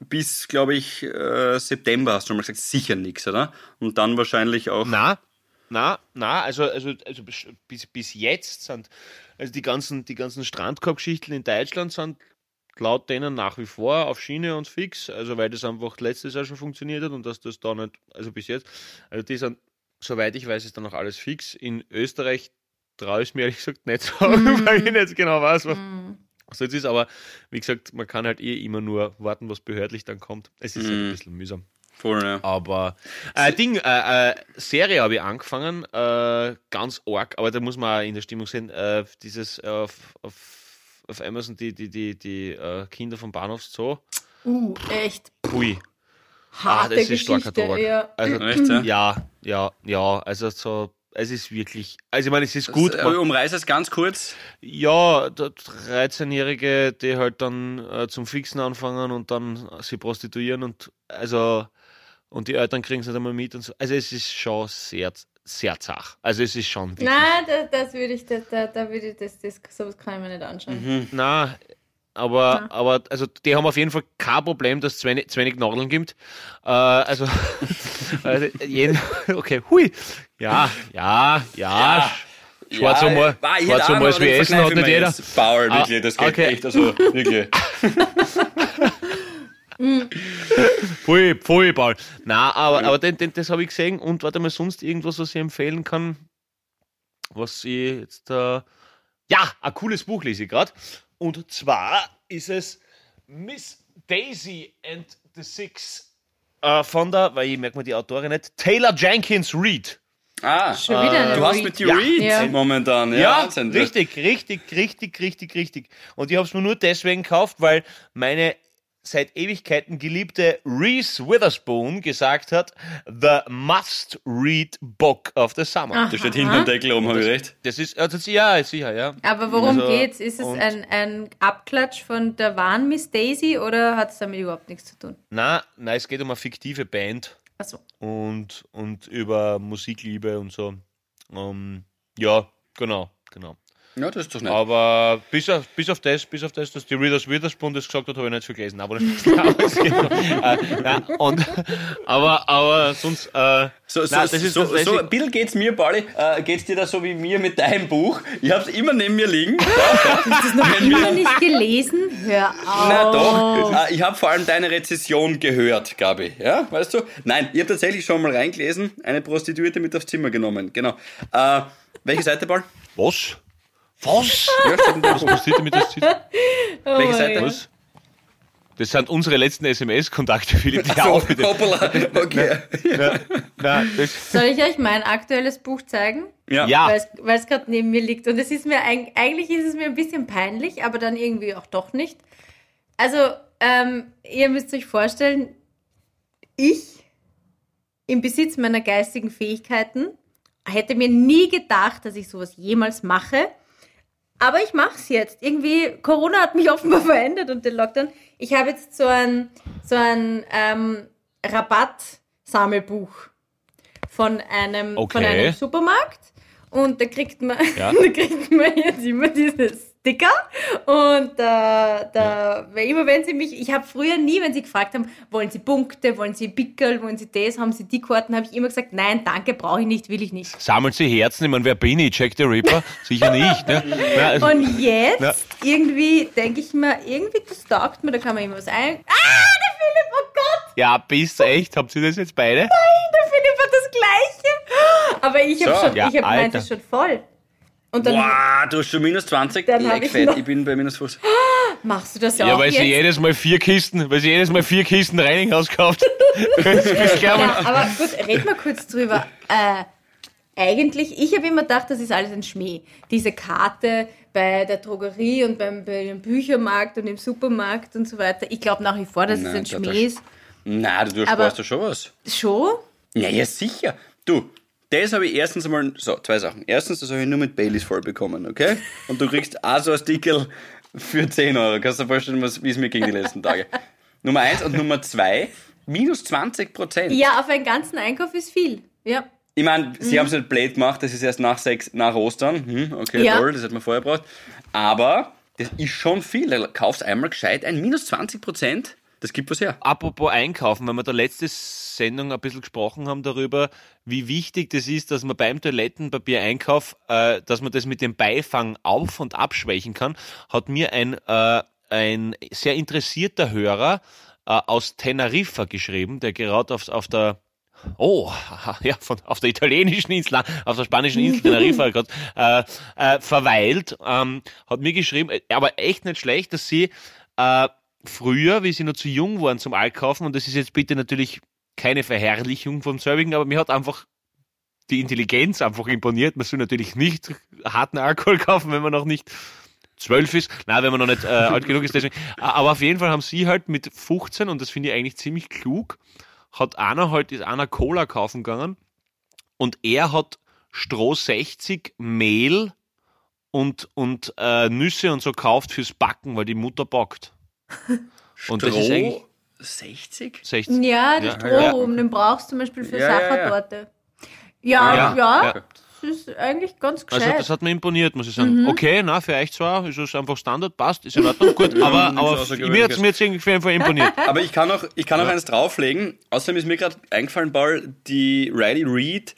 bis, glaube ich, äh, September, hast du schon mal gesagt, sicher nichts, oder? Und dann wahrscheinlich auch. Na, na, na, also, also, also bis, bis- bis jetzt sind, also die ganzen, die ganzen Strandkorbgeschichten in Deutschland sind laut denen nach wie vor auf Schiene und fix, also weil das einfach letztes Jahr schon funktioniert hat und dass das da nicht, also bis jetzt, also die sind, soweit ich weiß, ist dann noch alles fix. In Österreich traue ich mir ehrlich gesagt nicht sagen, weil ich nicht genau weiß, was was jetzt ist, aber wie gesagt, man kann halt eh immer nur warten, was behördlich dann kommt. Es ist halt ein bisschen mühsam. Voll, ja. Aber äh, Ding, äh, äh, Serie habe ich angefangen, äh, ganz arg, aber da muss man auch in der Stimmung sehen, äh, dieses äh, auf, auf, auf Amazon, die, die, die, die äh, Kinder vom Bahnhofszoo. Uh, echt Hui. harte Ah, das ist starker Geschichte. Tobak. Ja. Also, Echt, ja? ja, ja, ja, also so, es ist wirklich, also ich meine, es ist gut. Gut, man- umreiß es ganz kurz. Ja, der 13-Jährige, die halt dann äh, zum Fixen anfangen und dann sie prostituieren und also und die Eltern kriegen es nicht einmal mit und so. Also es ist schon sehr, sehr zach. Also es ist schon wirklich. Nein, das, das würde ich, da, da, da würde ich, das, das, sowas kann ich mir nicht anschauen. Na, aber, aber also die haben auf jeden Fall kein Problem, dass es zu wenig, zu wenig Nadeln gibt. Äh, also, also jeden, okay, hui. Ja, ja, ja. Schwarz Humor, war ich Schwarz hätte auch Humor noch, ist wie Essen, hat nicht jeder. Paul, Ah, wirklich, das geht okay. echt, also, wirklich. Voll, voll, Paul. Na, aber, aber den, den, das habe ich gesehen und warte mal, sonst irgendwas, was ich empfehlen kann, was ich jetzt, äh, ja, ein cooles Buch lese ich gerade. Und zwar ist es Miss Daisy and the Six äh, von der, weil ich merke mal die Autorin nicht, Taylor Jenkins Reid. Ah, Schon wieder eine du hast mit die Ja. Read Ja. momentan. Ja, Ja, richtig, richtig, richtig, richtig, richtig. Und ich habe es mir nur deswegen gekauft, weil meine seit Ewigkeiten geliebte Reese Witherspoon gesagt hat, the must-read book of the summer. Das steht hinter dem Deckel oben, habe ich recht. Das ist, also, ja, sicher, ja. Aber worum Also, geht's? Ist es ein, ein Abklatsch von der wahren Miss Daisy oder hat es damit überhaupt nichts zu tun? Na, na, es geht um eine fiktive Band Achso. und, und über Musikliebe und so. Ähm, ja, genau, genau. Ja, das ist doch nett. Aber bis auf, bis auf das, bis auf das, dass die Readers Witherspoon das gesagt hat, habe ich nicht viel gelesen. Aber das aber, es geht noch. äh, ja, und, aber, aber sonst, äh, So, so, nein, das ist so, das, so ist- ein bisschen geht's mir, Pauli, äh, geht's dir da so wie mir mit deinem Buch? Ich hab's immer neben mir liegen. Immer nicht gelesen? Hör auf. Na doch, äh, ich habe vor allem deine Rezession gehört, Gabi. Ja, weißt du? Nein, ich habe tatsächlich schon mal reingelesen, eine Prostituierte mit aufs Zimmer genommen. Genau. Äh, welche Seite, Paul? was? Was? Ja, Was passiert damit das Ziel? Oh welche Seite? Was? Das sind unsere letzten SMS-Kontakte, Philipp. Die So, auch wieder. hoppala. Okay. Na, na, das, Soll ich euch mein aktuelles Buch zeigen? Ja. ja, Weil es gerade neben mir liegt. Und es ist mir eig- eigentlich ist es mir ein bisschen peinlich, aber dann irgendwie auch doch nicht. Also, ähm, ihr müsst euch vorstellen, ich im Besitz meiner geistigen Fähigkeiten hätte mir nie gedacht, dass ich sowas jemals mache. Aber ich mache es jetzt. Irgendwie, Corona hat mich offenbar verändert und den Lockdown. Ich habe jetzt so ein, so ein ähm, Rabatt-Sammelbuch von einem, von Okay. einem Supermarkt. Und da kriegt man, Ja. da kriegt man jetzt immer diese Sticker. Und da, da, immer wenn sie mich, ich habe früher nie, wenn sie gefragt haben, wollen sie Punkte, wollen sie Pickel, wollen sie das, haben sie die Karten, habe ich immer gesagt, nein, danke, brauche ich nicht, will ich nicht. sammeln Sie Herzen. Ich meine, wer bin ich? Jack the Ripper? Sicher nicht. Ne? Na, also, Und jetzt Ja. irgendwie denke ich mir, irgendwie das taugt mir, da kann man immer was ein. Ah, der Philipp, oh Gott, ja, bist du echt? Habt ihr das jetzt beide? der Philipp hat das Gleiche. Aber ich habe So. schon, Ja, ich Alter. ist schon voll. Und dann Wow, du hast schon minus 20. Dann Leck ich fett. noch- Ich bin bei minus 50. machst du das Ja, auch weil sie jetzt? jedes Mal vier Kisten, weil sie jedes Mal vier Kisten Reinighaus kauft. Ja, aber gut, red mal kurz drüber. Äh, eigentlich, ich habe immer gedacht, das ist alles ein Schmäh. Diese Karte bei der Drogerie und beim, bei dem Büchermarkt und im Supermarkt und so weiter. Ich glaube nach wie vor, dass es Nein, ein das- Schmäh ist. Nein, du sparst da schon was. Schon? Ja, ja, sicher. Du, das habe ich erstens einmal, so, zwei Sachen. Erstens, das habe ich nur mit Baileys voll bekommen, okay? Und du kriegst auch so ein Stickel für 10 Euro. Kannst du dir vorstellen, was- wie es mir ging die letzten Tage. Nummer eins und Nummer zwei, minus 20 Prozent. Ja, auf einen ganzen Einkauf ist viel. Ja. Ich meine, sie haben es nicht blöd gemacht, das ist erst nach, sechs, nach Ostern. Hm, okay, Ja. toll, das hätte man vorher gebraucht. Aber das ist schon viel. Da kaufst einmal gescheit ein, minus 20 Prozent, das gibt was her. Apropos Einkaufen, wenn wir der letzte Sendung ein bisschen gesprochen haben darüber, wie wichtig das ist, dass man beim Toilettenpapier-Einkauf, äh, dass man das mit dem Beifang auf- und abschwächen kann, hat mir ein, äh, ein sehr interessierter Hörer äh, aus Teneriffa geschrieben, der gerade auf, auf der Oh, ja, von, auf der italienischen Insel, auf der spanischen Insel Teneriffa gerade äh, äh, verweilt, ähm, hat mir geschrieben, äh, aber echt nicht schlecht, dass sie äh, früher, wie sie noch zu jung waren zum Altkaufen, und das ist jetzt bitte natürlich keine Verherrlichung vom selbigen, aber mir hat einfach die Intelligenz einfach imponiert. Man soll natürlich nicht harten Alkohol kaufen, wenn man noch nicht zwölf ist. Nein, wenn man noch nicht äh, alt genug ist. Deswegen. Aber auf jeden Fall haben sie halt mit 15, und das finde ich eigentlich ziemlich klug, hat einer halt, ist einer Cola kaufen gegangen und er hat Stroh 60 Mehl und, und äh, Nüsse und so kauft fürs Backen, weil die Mutter backt. Und das ist eigentlich Stroh 60? 60. Ja, der Ja. Strohrum, den brauchst du zum Beispiel für Ja, ja, ja. Sachertorte. Ja, ja, Ja, ja. das ist eigentlich ganz gescheit. Also das hat mir imponiert, muss ich sagen. Okay, na, für euch zwar, ist es einfach Standard, passt, ist in Ordnung, gut, aber, aber mir hat es mir jetzt irgendwie auf jeden Fall imponiert. Aber ich kann auch, ich kann auch eins drauflegen. Außerdem ist mir gerade eingefallen, Paul, die Riley Reid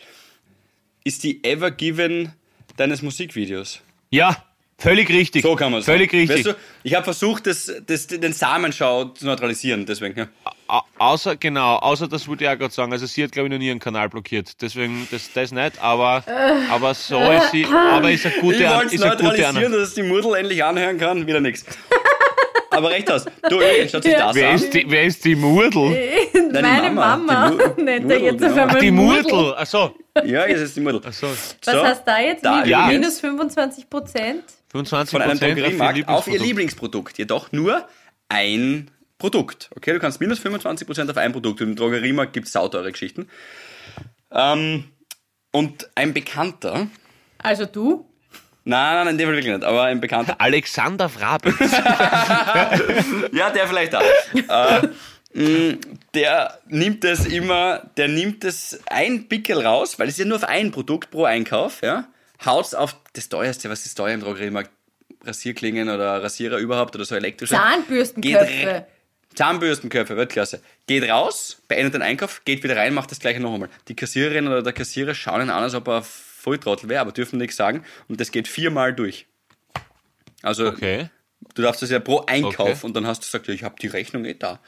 ist die Ever Given deines Musikvideos. Ja, völlig richtig. So kann man es Völlig richtig. Weißt du, ich habe versucht, das, das, den Samenschau zu neutralisieren, deswegen. Ja. Au- außer, genau, außer das wollte ich auch gerade sagen. Also sie hat, glaube ich, noch nie einen Kanal blockiert. Deswegen, das, das nicht, aber, aber so ist sie, aber ist eine gute, Ich wollte es ist eine gute neutralisieren, dass die Muddel endlich anhören kann. Wieder nichts. Aber recht hast. Du, Jürgen, schaut sich das Wer an. ist die, wer ist die Murdel? Deine Meine Mama, Mama, die Mu- nennt er Murdel, jetzt auf ja. einmal Ach, die Murdel. Murdel. Achso. Ja, jetzt ist die Muddel. Achso. Was So, hast du da jetzt? ja. Minus 25 Prozent? 25 von einem Prozent Drogeriemarkt auf ihr Lieblingsprodukt. Jedoch nur ein Produkt. Okay, du kannst minus 25% auf ein Produkt. Und im Drogeriemarkt gibt es sauteure Geschichten. Ähm, und ein Bekannter, Also du? nein, nein, in dem Fall wirklich nicht, aber ein Bekannter, Alexander Frabel. ja, der vielleicht auch, äh, mh, der nimmt das immer, der nimmt das ein Pickel raus, weil es ist ja nur auf ein Produkt pro Einkauf, ja, haut's auf das teuerste, was ist teuer im Drogeriemarkt, Rasierklingen oder Rasierer überhaupt oder so elektrische. Zahnbürstenköpfe. Zahnbürstenköpfe, Weltklasse. Geht raus, beendet den Einkauf, geht wieder rein, macht das gleiche noch einmal. Die Kassiererin oder der Kassierer schauen ihn an, als ob er Volltrottel wäre, aber dürfen nichts sagen. Und das geht viermal durch. Also, Okay. du darfst das ja pro Einkauf Okay. und dann hast du gesagt, ja, ich habe die Rechnung eh da.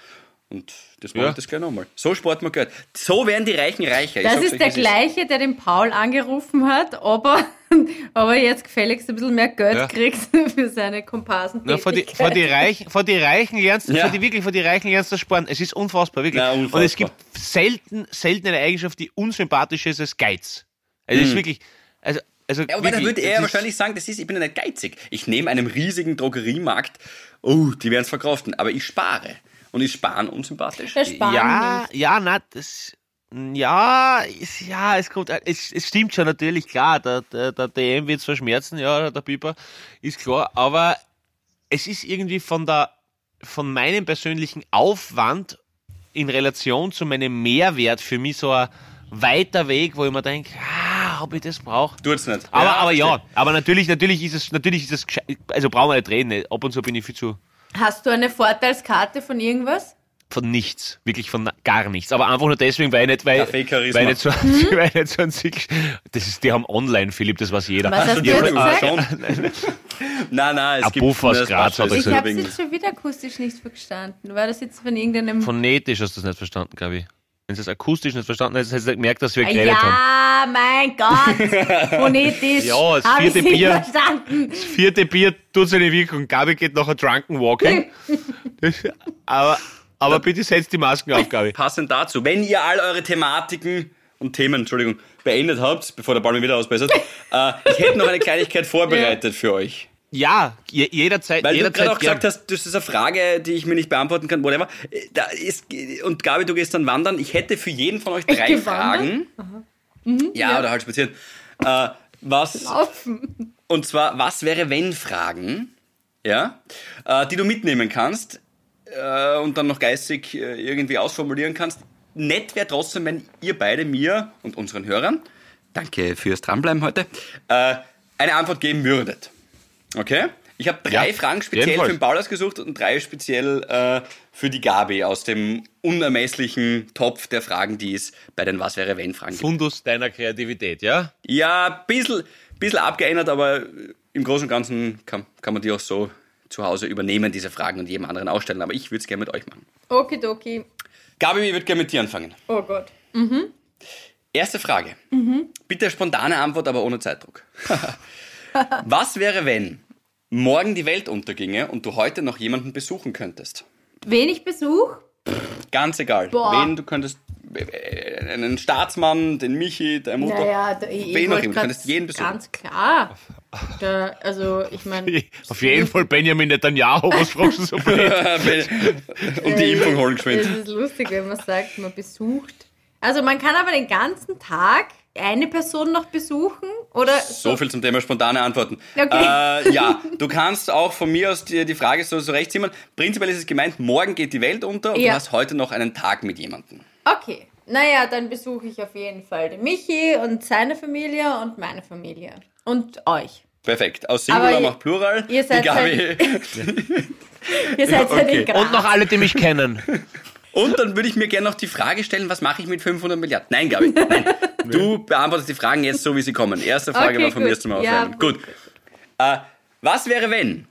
Und das mache Ja. ich das gleich nochmal. So spart man Geld. So werden die Reichen reicher. Ich Das ist der gleiche, der den Paul angerufen hat, ob er, Aber jetzt gefälligst ein bisschen mehr Geld Ja. kriegt für seine Komparsen. Vor, die, vor, die Reichen, vor die Reichen lernst Ja. vor die, wirklich vor die Reichen lernst du sparen. Es ist unfassbar, wirklich. Na, Und es unfassbar. gibt selten, selten eine Eigenschaft, die unsympathischer ist als Geiz. Also es ist wirklich, also, also Mhm. Ja, aber da würde er wahrscheinlich sagen, das ist, ich bin ja nicht geizig. Ich nehme einem riesigen Drogeriemarkt, oh, die werden es verkraften, aber ich spare. Und ist Sparen unsympathisch? Ja, nicht. ja, na, das, ja, ist, ja, es kommt, es, es stimmt schon natürlich, klar, der, der, der DM wird zwar schmerzen, ja, der Piper, ist klar, aber es ist irgendwie von der, von meinem persönlichen Aufwand in Relation zu meinem Mehrwert für mich so ein weiter Weg, wo ich mir denke, ah, ob ich das brauche. Tut's nicht. Aber, aber ja, aber natürlich, natürlich ist es, natürlich ist es, gescheit- also brauchen wir nicht reden, nicht. ab und zu bin ich viel zu, Hast du eine Vorteilskarte von irgendwas? Von nichts, wirklich von gar nichts. Aber einfach nur deswegen, weil ich nicht, weil, weil ich nicht so, weil ich nicht so ein Sick, das ist, die haben online, Philipp, das weiß jeder. Was hast du jetzt gesagt? Schon. nein, nein, es Ein gibt Buff aus das Graz hat das Ich habe wegen- jetzt schon wieder akustisch nicht verstanden. War das jetzt von irgendeinem... Phonetisch hast du das nicht verstanden, glaube ich. Wenn du es akustisch nicht verstanden hast, hättest du gemerkt, dass wir geredet haben. ja, mein Gott. Phonetisch. Ja, das vierte Bier. verstanden. Vierte Bier tut seine Wirkung. Gabi geht nachher drunken walking. Das- aber, aber bitte setzt die Masken auf, Gabi. Passend dazu, wenn ihr all eure Thematiken und Themen, Entschuldigung, beendet habt, bevor der Ball mir wieder ausbessert, äh, ich hätte noch eine Kleinigkeit vorbereitet für euch. Ja, je, jederzeit, Weil du jederzeit gerade auch gern. gesagt hast, das ist eine Frage, die ich mir nicht beantworten kann, whatever. Äh, Da ist, und Gabi, du gehst dann wandern. Ich hätte für jeden von euch drei Fragen. ja, oder halt spazieren. Äh, was, Laufen. und zwar, was wäre wenn Fragen, ja, äh, die du mitnehmen kannst äh, und dann noch geistig äh, irgendwie ausformulieren kannst. Nett wäre trotzdem, wenn ihr beide mir und unseren Hörern, danke fürs Dranbleiben heute, äh, eine Antwort geben würdet. Okay? Ich habe drei Ja, Fragen speziell für den Paul ausgesucht und drei speziell äh, für die Gabi aus dem unermesslichen Topf der Fragen, die es bei den Was wäre wenn Fragen gibt. Fundus deiner Kreativität, ja? Ja, ein bisschen, bisschen abgeändert, aber im Großen und Ganzen kann, kann man die auch so zu Hause übernehmen, diese Fragen und jedem anderen ausstellen. Aber ich würde es gerne mit euch machen. Okidoki. Gabi, ich würde gerne mit dir anfangen. Oh Gott. Erste Frage. Bitte spontane Antwort, aber ohne Zeitdruck. Was wäre, wenn morgen die Welt unterginge und du heute noch jemanden besuchen könntest? Wenig Besuch? Ganz egal. Boah. Wen du könntest, äh, einen Staatsmann, den Michi, deine Mutter. Naja, da, ich, Wen ich noch wollte immer, grad könntest jeden besuchen. Ganz klar. Da, also, ich meine... Auf jeden Fall Benjamin Netanyahu, was fragst du so blöd? und die Impfung holen Es geschwind. ist lustig, wenn man sagt, man besucht. Also man kann aber den ganzen Tag eine Person noch besuchen oder So viel zum Thema spontane Antworten. Okay. Äh, ja, du kannst auch von mir aus dir die Frage so, so recht ziehen. Prinzipiell ist es gemeint, morgen geht die Welt unter und Ja. du hast heute noch einen Tag mit jemandem. Okay. Naja, dann besuche ich auf jeden Fall den Michi und seine Familie und meine Familie. Und euch. Perfekt. Aus Singular macht Plural. ihr seid die Gabi. Ihr seid ja okay. in Graz. Und noch alle, die mich kennen. Und dann würde ich mir gerne noch die Frage stellen, was mache ich mit 500 Milliarden? Nein, Gabi. Nein. Du beantwortest die Fragen jetzt so, wie sie kommen. Erste Frage Okay, war von mir zum Ja, Aufwärmen. gut. Äh, was wäre, wenn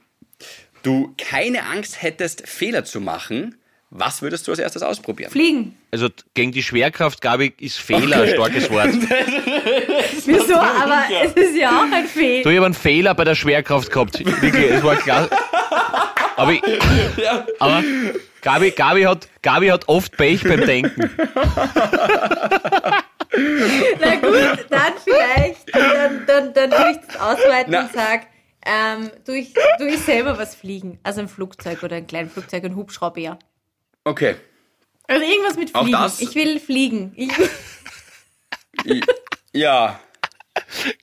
du keine Angst hättest, Fehler zu machen? Was würdest du als erstes ausprobieren? Fliegen. Also gegen die Schwerkraft, Gabi, ist Fehler ein starkes Wort. Wieso? Aber es ist ja auch ein Du, Fehler. ich habe einen Fehler bei der Schwerkraft gehabt. Wirklich, es war klar. Aber, ich, aber Gabi, Gabi, hat, Gabi hat oft Pech beim Denken. Na gut, dann vielleicht. Dann, dann, dann würde ich das ausweiten Na. und sage, ähm, tu, ich, tu ich selber was fliegen. Also ein Flugzeug oder ein kleines Flugzeug, ein Hubschrauber. Okay. Also irgendwas mit Auch Fliegen. das? Ich will fliegen. Ich, Ja,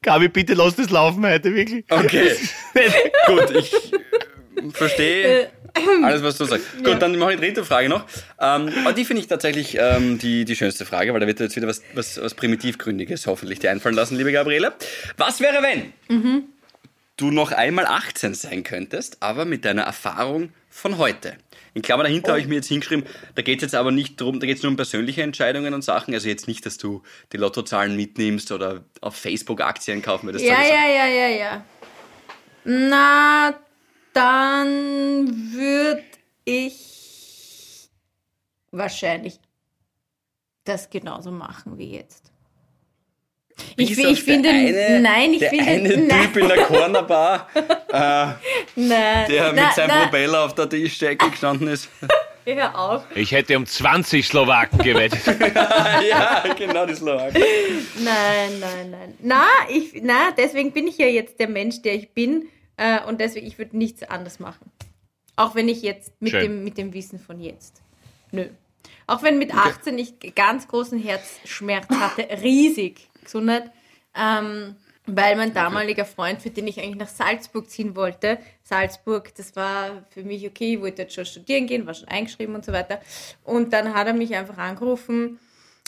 Gabi, bitte lass das laufen heute, wirklich. okay. Gut, ich äh, verstehe alles, was du sagst. Gut, dann mache ich die dritte Frage noch. Ähm, aber die finde ich tatsächlich ähm, die, die schönste Frage, weil da wird dir jetzt wieder was, was, was Primitivgründiges hoffentlich dir einfallen lassen, liebe Gabriele. Was wäre, wenn du noch einmal 18 sein könntest, aber mit deiner Erfahrung von heute? In Klammer dahinter habe ich mir jetzt hingeschrieben, da geht es jetzt aber nicht darum, da geht es nur um persönliche Entscheidungen und Sachen. Also jetzt nicht, dass du die Lottozahlen mitnimmst oder auf Facebook Aktien kaufen würdest. ja, ja, ja, ja, ja. Na, dann würde ich wahrscheinlich das genauso machen wie jetzt. Ich ich finde- der eine, nein, ich der finde- eine nein. Typ in der Cornerbar, äh, Nein, der mit na, seinem na, Propeller auf der Tischdecke gestanden ist. Hör auf. Ich hätte um 20 Slowaken gewettet. ja, genau, die Slowaken. Nein, nein, nein. Na, ich, na, deswegen bin ich ja jetzt der Mensch, der ich bin. Äh, und deswegen, ich würde nichts anders machen. Auch wenn ich jetzt mit Schön. dem, mit dem Wissen von jetzt. Nö. Auch wenn mit 18 ich ganz großen Herzschmerz hatte, riesig. Gesundheit. Ähm, weil mein damaliger Freund, für den ich eigentlich nach Salzburg ziehen wollte, Salzburg, das war für mich okay, ich wollte jetzt schon studieren gehen, war schon eingeschrieben und so weiter. Und dann hat er mich einfach angerufen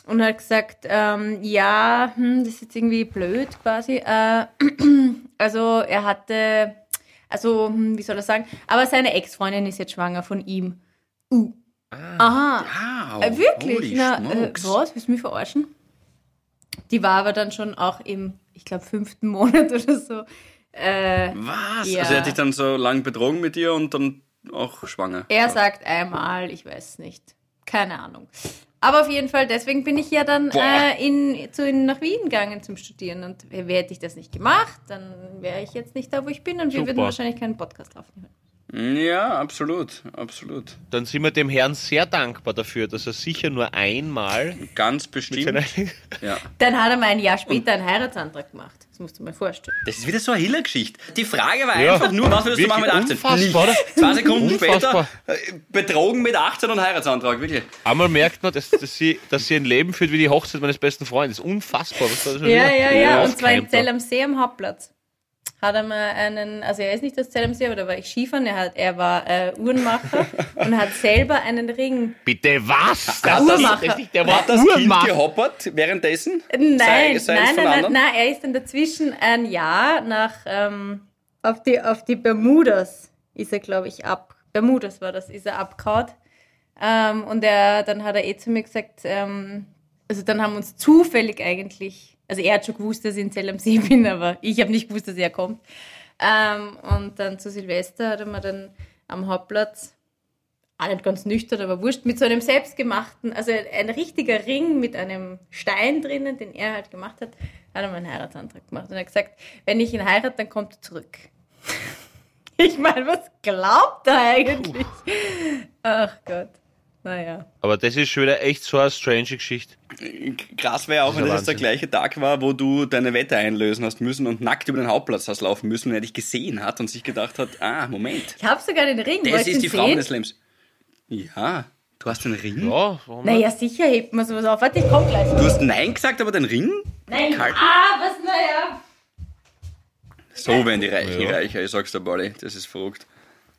und hat gesagt, ähm, ja, hm, das ist jetzt irgendwie blöd quasi. Äh, also er hatte, also hm, wie soll er sagen, aber seine Ex-Freundin ist jetzt schwanger von ihm. Uh. Aha. Wow, Äh, wirklich? holy Na, äh, was? Willst du mich verarschen? Die war aber dann schon auch im, ich glaube, fünften Monat oder so. Äh, Was? Ja. Also er hat dich dann so lang betrogen mit dir und dann auch schwanger. er sagt einmal, ich weiß es nicht. Keine Ahnung. Aber auf jeden Fall, deswegen bin ich ja dann äh, in, zu, in, nach Wien gegangen zum Studieren. Und wer- hätte ich das nicht gemacht, dann wäre ich jetzt nicht da, wo ich bin und wir Super. würden wahrscheinlich keinen Podcast aufnehmen. Ja, absolut, absolut. Dann sind wir dem Herrn sehr dankbar dafür, dass er sicher nur einmal Ganz bestimmt. seiner Ja. Dann hat er mir ein Jahr später einen Heiratsantrag gemacht. Das musst du mir vorstellen. Das ist wieder so eine Hiller-Geschichte. Die Frage war Ja. einfach nur, was würdest du machen mit 18? Unfassbar, oder? Zwei Sekunden Unfassbar. später betrogen mit 18 und Heiratsantrag, wirklich. Einmal merkt man, dass, dass, sie, dass sie ein Leben führt wie die Hochzeit meines besten Freundes. Unfassbar. Ja, wieder ja, ja. Und zwar in Zell am See am Hauptplatz. Hat er mal einen, also er ist nicht aus Zell am See, aber da war ich Skifahren. Er, hat, er war äh, Uhrenmacher und hat selber einen Ring. Bitte was? Ist Uhrmacher. richtig, Der war das Kind Uhrmacher. gehoppert währenddessen? Nein, Sei- sei nein, nein, nein, nein, er ist dann dazwischen ein Jahr nach ähm, auf, die, auf die Bermudas ist er, glaube ich, ab. Bermudas war das, ist er abgehauen. Ähm, und er, dann hat er eh zu mir gesagt, ähm, also dann haben wir uns zufällig eigentlich, also er hat schon gewusst, dass ich in Zell am See bin, aber ich habe nicht gewusst, dass er kommt. Ähm, und dann zu Silvester hat er mir dann am Hauptplatz auch nicht ganz nüchtern, aber wurscht, mit so einem selbstgemachten, also ein richtiger Ring mit einem Stein drinnen, den er halt gemacht hat, hat er mir einen Heiratsantrag gemacht. Und er hat gesagt, wenn ich ihn heirate, dann kommt er zurück. ich meine, was glaubt er eigentlich? Ach Gott. Naja. Aber das ist schon wieder echt so eine strange Geschichte. Krass wäre auch, wenn das der gleiche Tag war, wo du deine Wette einlösen hast müssen und nackt über den Hauptplatz hast laufen müssen und er dich gesehen hat und sich gedacht hat, ah, Moment, Ich habe sogar den Ring. das ist die Frau meines Lebens. Ja, du hast den Ring? Ja, warum Naja, sicher hebt man sowas auf. Warte, ich komm gleich. Du hast Nein gesagt, aber den Ring? Nein, Kalt. ah, was, naja. So werden die Reichen Ja. reicher, ich sag's dir, Buddy. Das ist verrückt.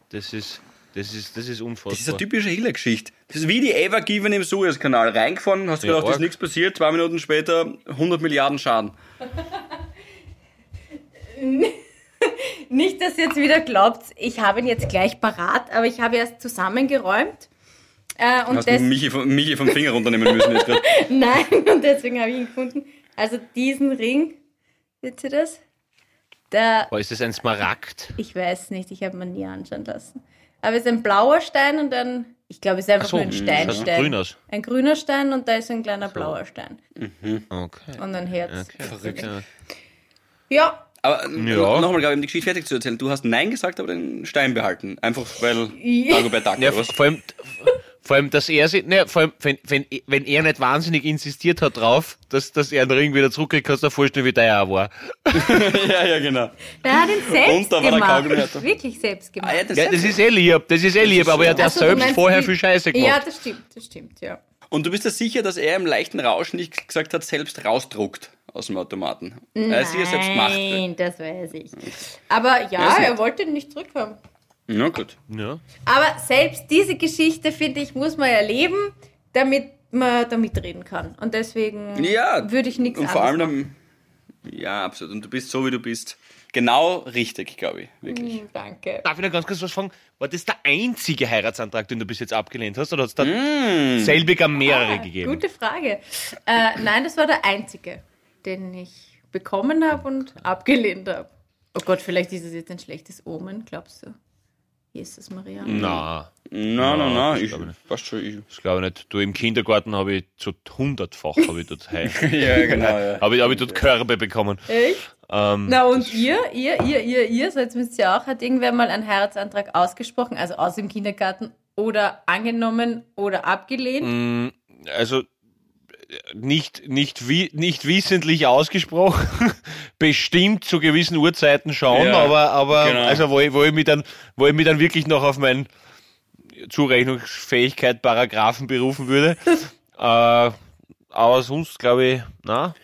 Das ist, das ist, das ist unfassbar. Das ist eine typische Hiller-Geschichte. Das ist wie die Ever Given im Suezkanal. Reingefahren, hast Ja, gedacht, ist arg. nichts passiert, zwei Minuten später 100 Milliarden Schaden. Nicht, dass ihr jetzt wieder glaubt, ich habe ihn jetzt gleich parat, aber ich habe erst zusammengeräumt. Äh, und Hast du das, Michi, vom- Michi vom Finger runternehmen müssen jetzt gerade. nein, und deswegen habe ich ihn gefunden. Also diesen Ring, seht ihr das? Der, Aber ist das ein Smaragd? ich weiß nicht, ich habe mir nie anschauen lassen. Aber es ist ein blauer Stein und ein, ich glaube, es ist einfach Ach so, nur ein das Steinstein. schaut grün aus. Ein grüner Stein und da ist ein kleiner blauer Stein. Okay. Und ein Herz. Verrückt. Ja. Aber Ja. nochmal, glaube ich, um die Geschichte fertig zu erzählen. Du hast Nein gesagt, aber den Stein behalten. Einfach weil Ja. Dagobert Duck, Ja, oder was? vor allem, vor allem, dass er sich, ne, vor allem, wenn, wenn, wenn er nicht wahnsinnig insistiert hat drauf, dass, dass er den Ring wieder zurückkriegt, kannst du dir vorstellen, wie der auch war. ja, ja, genau. der hat ihn selbst Und gemacht. Wirklich selbst gemacht. Ah, ja, das Ja, das ist eh lieb, das ist eh lieb, aber er hat ja selbst vorher viel Scheiße gemacht. Ja, das stimmt, das stimmt, ja. Und du bist dir sicher, dass er im leichten Rausch nicht gesagt hat, selbst rausdruckt aus dem Automaten? Er ist sicher selbst gemacht. Nein, das weiß ich. Aber ja, Ja, er wollte ihn nicht zurückhaben. Na gut. Ja. Aber selbst diese Geschichte, finde ich, muss man erleben, damit man da mitreden kann. Und deswegen Ja. würde ich nichts Und vor allem, dann, ja, absolut. Und du bist so, wie du bist. Genau richtig, glaube ich. Wirklich. machen. Danke. Darf ich noch ganz kurz was fragen? War das der einzige Heiratsantrag, den du bis jetzt abgelehnt hast, oder hat es da selbiger mehrere Ah, gegeben? Gute Frage. Äh, nein, das war der einzige, den ich bekommen habe und abgelehnt habe. Oh Gott, vielleicht ist es jetzt ein schlechtes Omen, glaubst du? Jesus Maria. Na, Nein, Ja, nein, nein, das ich, glaub ich nicht. passt schon. Ich, das glaube ich nicht. Du, im Kindergarten habe ich zu hundertfach, habe ich dort, heu- ja, genau, ja. habe ich, habe ich dort Körbe bekommen. Echt? Ähm, Na und ihr, ihr, ihr, ihr, ihr, so jetzt müsst ihr auch, hat irgendwer mal einen Heiratsantrag ausgesprochen, also aus dem Kindergarten oder angenommen oder abgelehnt? Mm, Also nicht, nicht, nicht wissentlich ausgesprochen, bestimmt zu gewissen Uhrzeiten schon, Ja, aber, aber genau. also wo ich, wo, ich mich dann, wo ich mich dann wirklich noch auf meine Zurechnungsfähigkeit Paragraphen berufen würde. äh, aber sonst glaube ich, na,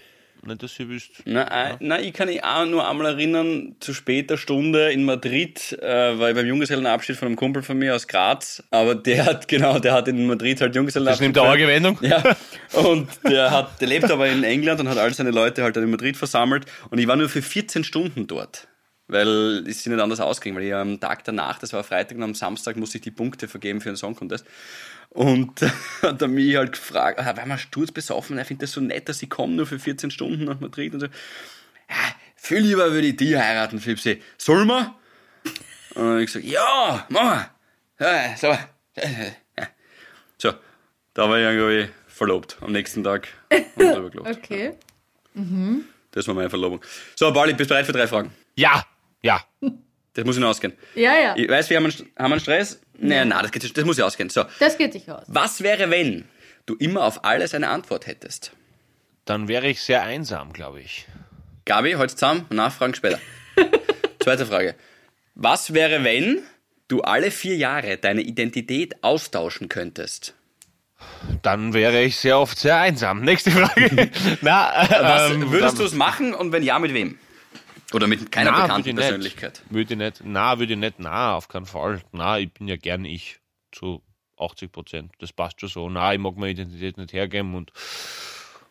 nicht, dass ihr wisst. Na, äh, na, ich kann mich auch nur einmal erinnern, zu später Stunde in Madrid, äh, war ich beim Junggesellenabschied von einem Kumpel von mir aus Graz, aber der hat, genau, der hat in Madrid halt Das Junggesellenabschied. nimmt eine Wendung. Ja, und der hat, der lebt aber in England und hat all seine Leute halt dann in Madrid versammelt und ich war nur für 14 Stunden dort. Weil es sich nicht anders ausging, weil ich am Tag danach, das war Freitag und am Samstag musste ich die Punkte vergeben für einen Song Contest. Und hat er mich halt gefragt, ah, war mal sturzbesoffen, er findet das so nett, dass ich komme nur für 14 Stunden nach Madrid und so. Ja, viel lieber würde ich die heiraten, Flipsi. Soll man? Und ich gesagt, ja, Mama. Ja, so. Ja. So, da war ich irgendwie verlobt am nächsten Tag. Und drüber gelobt. Okay. Das war meine Verlobung. So, Pauli, bist du bereit für drei Fragen? Ja, ja. Das muss ich noch ausgehen. Ja, ja. Ich weiß, wir haben einen, haben wir einen Stress? Nein, nein, das, geht, das muss ich ausgehen. So, Das geht sich aus. was wäre, wenn du immer auf alles eine Antwort hättest? Dann wäre ich sehr einsam, glaube ich. Gabi, heute zusammen, Nachfragen später. Zweite Frage. Was wäre, wenn du alle vier Jahre deine Identität austauschen könntest? Dann wäre ich sehr oft sehr einsam. Nächste Frage. Na, Was, ähm, würdest dann- du es machen und wenn ja, mit wem? Oder mit keiner Na, bekannten ich nicht. Persönlichkeit? Würde ich nicht. Na, würde ich nicht. Na, auf keinen Fall. Na, ich bin ja gern ich. Zu 80 Prozent. Das passt schon so. Na, ich mag meine Identität nicht hergeben und,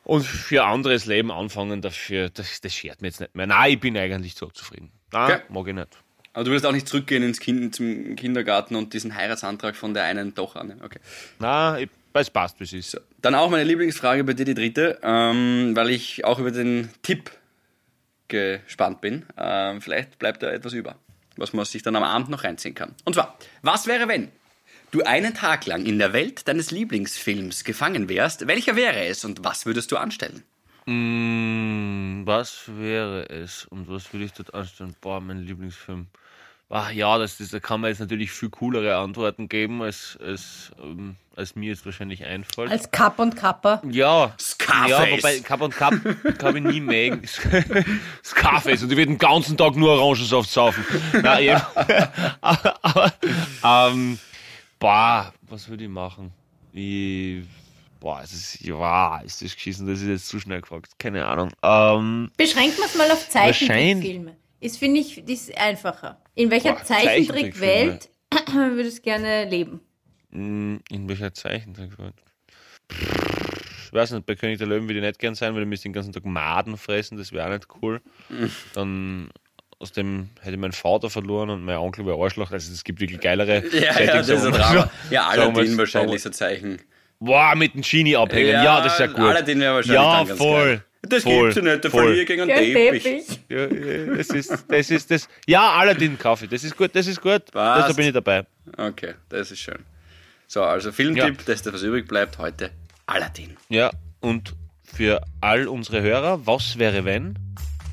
und für anderes Leben anfangen dafür, das, das schert mir jetzt nicht mehr. Na, ich bin eigentlich so zufrieden. Na, Okay. mag ich nicht. Aber du würdest auch nicht zurückgehen ins kind, zum Kindergarten und diesen Heiratsantrag von der einen doch annehmen. Okay. Na, ich, es passt, wie es ist. Dann auch meine Lieblingsfrage bei dir, die dritte, ähm, weil ich auch über den Tipp gespannt bin. Ähm, vielleicht bleibt da etwas über, was man sich dann am Abend noch reinziehen kann. Und zwar, was wäre, wenn du einen Tag lang in der Welt deines Lieblingsfilms gefangen wärst? Welcher wäre es und was würdest du anstellen? Mm, was wäre es und was würde ich dort anstellen? Boah, mein Lieblingsfilm. Ach ja, das, das, da kann man jetzt natürlich viel coolere Antworten geben, als, als, ähm, als mir jetzt wahrscheinlich einfällt. Als Kapp und Kapper. Ja, Scarface. ja, wobei Cup und Cup habe ich nie mögen. Scarface und die wird den ganzen Tag nur Orangensaft saufen. Na, eben. aber, ähm, boah, was würde ich machen? Ich, boah, es ist, ja, ist das geschissen, das ist jetzt zu schnell gefragt. Keine Ahnung. Ähm, Beschränkt man es mal auf Wahrscheinlich- Zeichentrickfilme. Ist, finde ich, das ist einfacher. In welcher Boah, Zeichentrickwelt würdest du gerne leben? Mm, In welcher Zeichentrick? Ich weiß nicht, bei König der Löwen würde ich nicht gern sein, weil ich müsste den ganzen Tag Maden fressen, das wäre auch nicht cool. Dann aus dem hätte ich meinen Vater verloren und mein Onkel wäre Arschloch. Also es gibt wirklich geilere Ja, ja, das ist ein Drama. Ja, Aladdin wahrscheinlich so Zeichen. Boah, mit dem Genie abhängen. Ja, das ist ja gut. Aladdin wäre wahrscheinlich Ja, dann ganz voll. Das voll, gibt's ja nicht, der voll. verliert gegen einen Teppich. Teppich. Ja, ja, das ist, das ist das. Ja, Aladdin kaufe ich. Das ist gut, das ist gut. Das, da bin ich dabei. Okay, das ist schön. So, also Filmtipp, das ist was übrig bleibt heute. Aladdin. Ja, und für all unsere Hörer, was wäre, wenn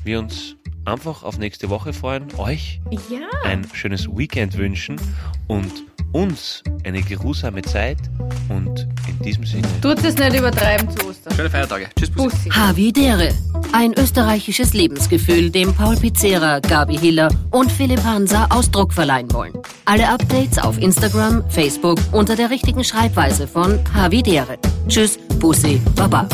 wir uns einfach auf nächste Woche freuen, euch Ja. ein schönes Weekend wünschen und uns eine geruhsame Zeit und in diesem Sinne. Tut es nicht übertreiben zu Ostern. Schöne Feiertage. Tschüss, Bussi. Bussi. Havidere. Ein österreichisches Lebensgefühl, dem Paul Pizzera, Gabi Hiller und Philipp Hansa Ausdruck verleihen wollen. Alle Updates auf Instagram, Facebook unter der richtigen Schreibweise von Havidere. Tschüss, Bussi, Baba.